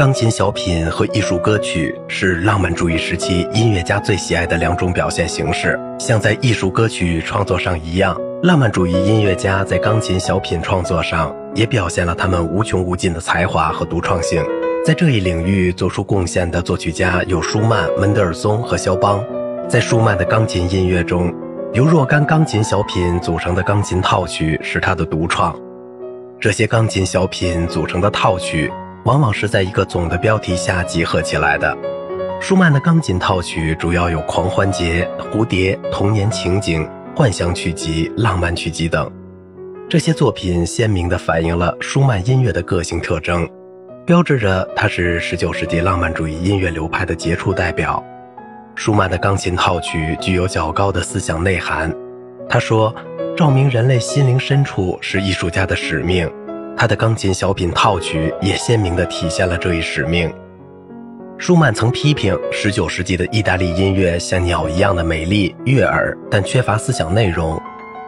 钢琴小品和艺术歌曲是浪漫主义时期音乐家最喜爱的两种表现形式。像在艺术歌曲创作上一样，浪漫主义音乐家在钢琴小品创作上也表现了他们无穷无尽的才华和独创性。在这一领域做出贡献的作曲家有舒曼、门德尔松和肖邦。在舒曼的钢琴音乐中，由若干钢琴小品组成的钢琴套曲是他的独创。这些钢琴小品组成的套曲。往往是在一个总的标题下集合起来的。舒曼的钢琴套曲主要有狂欢节、蝴蝶、童年情景、幻想曲集、浪漫曲集等。这些作品鲜明地反映了舒曼音乐的个性特征，标志着他是19世纪浪漫主义音乐流派的杰出代表。舒曼的钢琴套曲具有较高的思想内涵。他说：“照明人类心灵深处是艺术家的使命。”他的钢琴小品套曲也鲜明地体现了这一使命。舒曼曾批评19世纪的意大利音乐像鸟一样的美丽悦耳，但缺乏思想内容。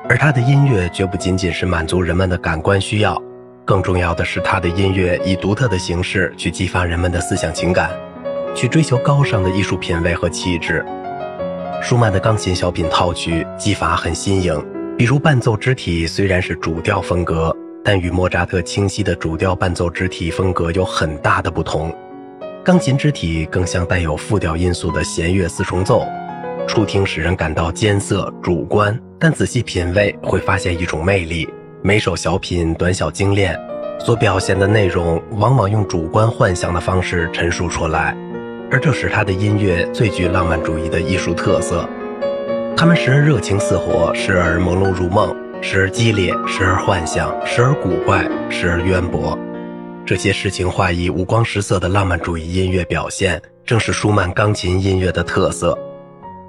而他的音乐绝不仅仅是满足人们的感官需要，更重要的是他的音乐以独特的形式去激发人们的思想情感，去追求高尚的艺术品味和气质。舒曼的钢琴小品套曲技法很新颖，比如伴奏肢体虽然是主调风格。但与莫扎特清晰的主调伴奏肢体风格有很大的不同，钢琴肢体更像带有复调因素的弦乐四重奏，初听使人感到艰涩主观，但仔细品味会发现一种魅力。每首小品短小精炼，所表现的内容往往用主观幻想的方式陈述出来，而这使他的音乐最具浪漫主义的艺术特色。他们时而热情似火，时而朦胧如梦。时而激烈，时而幻想，时而古怪，时而渊博。这些诗情画意、五光十色的浪漫主义音乐表现，正是舒曼钢琴音乐的特色。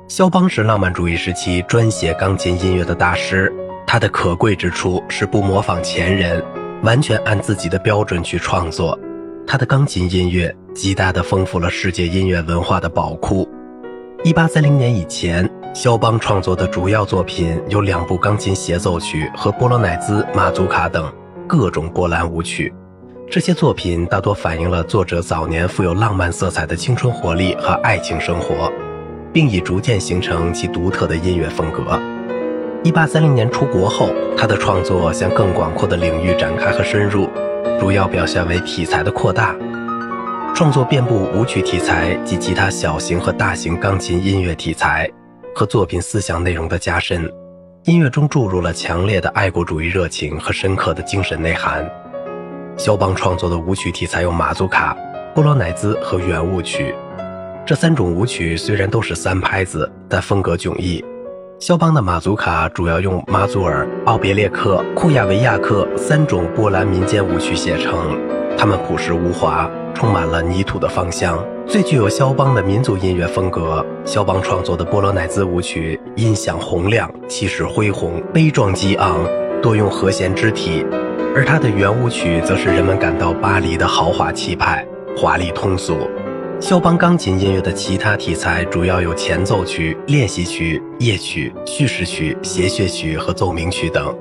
肖邦是浪漫主义时期专写钢琴音乐的大师，他的可贵之处是不模仿前人，完全按自己的标准去创作。他的钢琴音乐极大地丰富了世界音乐文化的宝库。一八三零年以前。肖邦创作的主要作品有两部钢琴协奏曲和波罗乃兹、马祖卡等各种波兰舞曲。这些作品大多反映了作者早年富有浪漫色彩的青春活力和爱情生活，并已逐渐形成其独特的音乐风格。一八三零年出国后，他的创作向更广阔的领域展开和深入，主要表现为题材的扩大，创作遍布舞曲题材及其他小型和大型钢琴音乐题材。和作品思想内容的加深，音乐中注入了强烈的爱国主义热情和深刻的精神内涵。肖邦创作的舞曲题材有马祖卡、波罗乃兹和圆舞曲。这三种舞曲虽然都是三拍子，但风格迥异。肖邦的马祖卡主要用马祖尔、奥别列克、库亚维亚克三种波兰民间舞曲写成，它们朴实无华，充满了泥土的芳香。最具有肖邦的民族音乐风格。肖邦创作的波罗乃兹舞曲音响洪亮，气势恢宏，悲壮激昂，多用和弦肢体；而他的圆舞曲则是人们感到巴黎的豪华气派，华丽通俗。肖邦钢琴音乐的其他题材主要有前奏曲、练习曲、夜曲、叙事曲、谐谑曲和奏鸣曲等。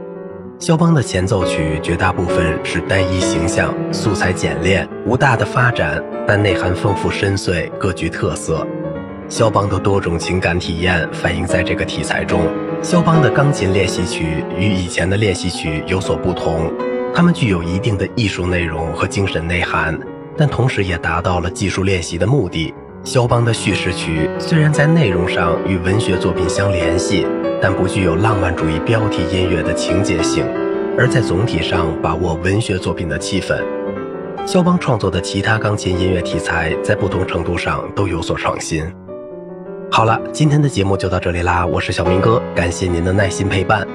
肖邦的前奏曲绝大部分是单一形象，素材简练，无大的发展，但内涵丰富深邃，各具特色。肖邦的多种情感体验反映在这个题材中。肖邦的钢琴练习曲与以前的练习曲有所不同，它们具有一定的艺术内容和精神内涵，但同时也达到了技术练习的目的。肖邦的叙事曲虽然在内容上与文学作品相联系。但不具有浪漫主义标题音乐的情节性，而在总体上把握文学作品的气氛。肖邦创作的其他钢琴音乐题材在不同程度上都有所创新。好了，今天的节目就到这里啦，我是小明哥，感谢您的耐心陪伴。